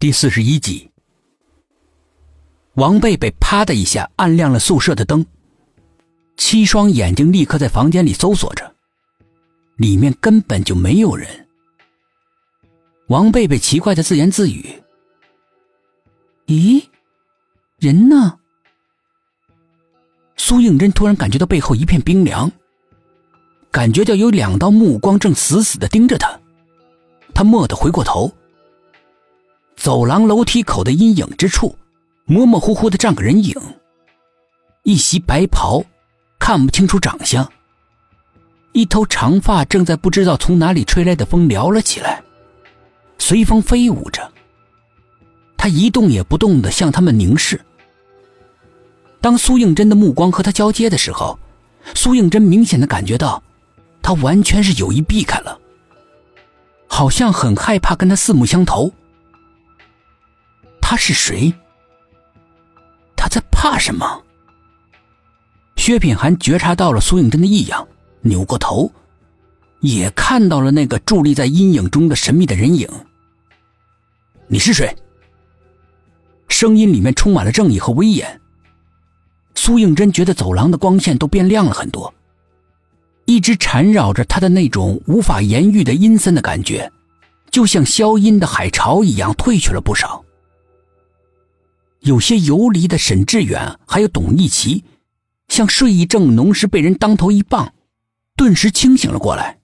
第四十一集，王贝贝啪的一下按亮了宿舍的灯，七双眼睛立刻在房间里搜索着，里面根本就没有人。王贝贝奇怪的自言自语：“咦，人呢？”苏应真突然感觉到背后一片冰凉，感觉到有两道目光正死死的盯着他，他蓦地回过头。走廊楼梯口的阴影之处，模模糊糊的站个人影。一袭白袍，看不清楚长相。一头长发正在不知道从哪里吹来的风撩了起来，随风飞舞着。他一动也不动的向他们凝视。当苏应真的目光和他交接的时候，苏应真明显的感觉到，他完全是有意避开了，好像很害怕跟他四目相投。他是谁？他在怕什么？薛品涵觉察到了苏应真的异样，扭过头，也看到了那个伫立在阴影中的神秘的人影。你是谁？声音里面充满了正义和威严。苏应真觉得走廊的光线都变亮了很多，一直缠绕着他的那种无法言喻的阴森的感觉，就像消音的海潮一样退去了不少。有些游离的沈志远，还有董一奇，像睡意正浓时被人当头一棒，顿时清醒了过来，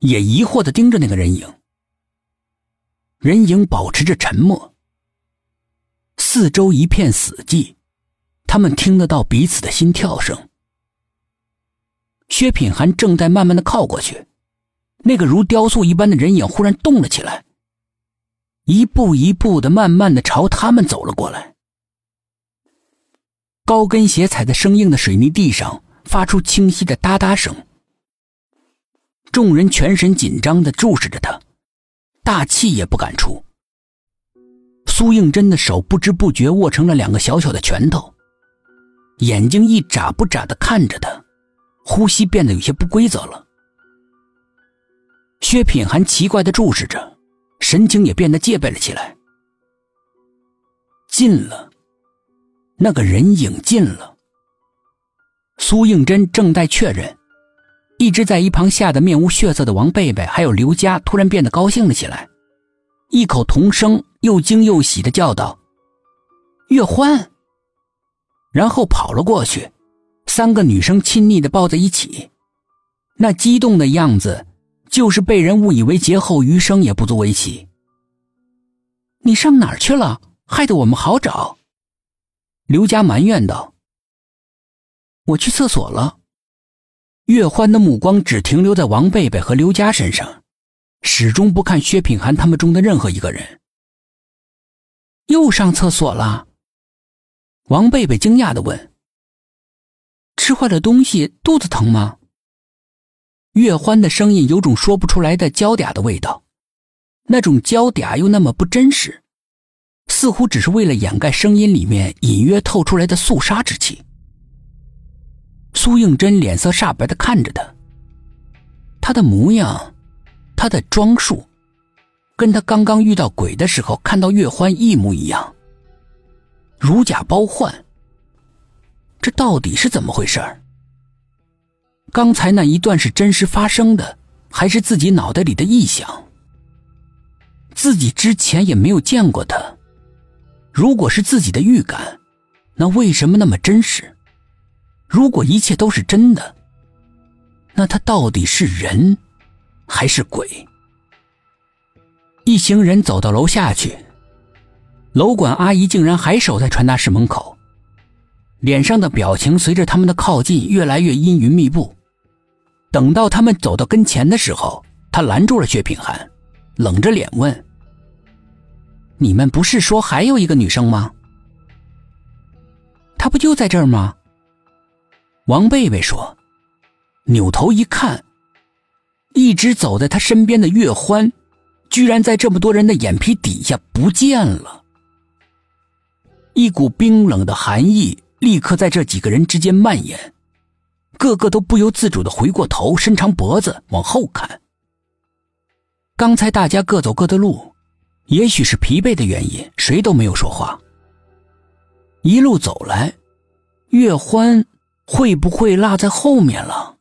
也疑惑的盯着那个人影。人影保持着沉默，四周一片死寂，他们听得到彼此的心跳声。薛品涵正在慢慢的靠过去，那个如雕塑一般的人影忽然动了起来。一步一步的，慢慢的朝他们走了过来。高跟鞋踩在生硬的水泥地上，发出清晰的哒哒声。众人全神紧张的注视着他，大气也不敢出。苏应真的手不知不觉握成了两个小小的拳头，眼睛一眨不眨的看着他，呼吸变得有些不规则了。薛品涵奇怪的注视着。神情也变得戒备了起来。近了，那个人影近了。苏应真正待确认，一直在一旁吓得面无血色的王贝贝还有刘佳突然变得高兴了起来，异口同声又惊又喜的叫道：“月欢！”然后跑了过去，三个女生亲昵的抱在一起，那激动的样子。就是被人误以为劫后余生也不足为奇。你上哪儿去了？害得我们好找。刘佳埋怨道：“我去厕所了。”岳欢的目光只停留在王贝贝和刘佳身上，始终不看薛品涵他们中的任何一个人。又上厕所了？王贝贝惊讶的问：“吃坏了东西，肚子疼吗？”月欢的声音有种说不出来的娇嗲的味道，那种娇嗲又那么不真实，似乎只是为了掩盖声音里面隐约透出来的肃杀之气。苏应真脸色煞白的看着他，他的模样，他的装束，跟他刚刚遇到鬼的时候看到月欢一模一样，如假包换。这到底是怎么回事儿？刚才那一段是真实发生的，还是自己脑袋里的臆想？自己之前也没有见过他。如果是自己的预感，那为什么那么真实？如果一切都是真的，那他到底是人，还是鬼？一行人走到楼下去，楼管阿姨竟然还守在传达室门口，脸上的表情随着他们的靠近越来越阴云密布。等到他们走到跟前的时候，他拦住了薛品涵，冷着脸问：“你们不是说还有一个女生吗？她不就在这儿吗？”王贝贝说，扭头一看，一直走在他身边的岳欢，居然在这么多人的眼皮底下不见了。一股冰冷的寒意立刻在这几个人之间蔓延。个个都不由自主的回过头，伸长脖子往后看。刚才大家各走各的路，也许是疲惫的原因，谁都没有说话。一路走来，月欢会不会落在后面了？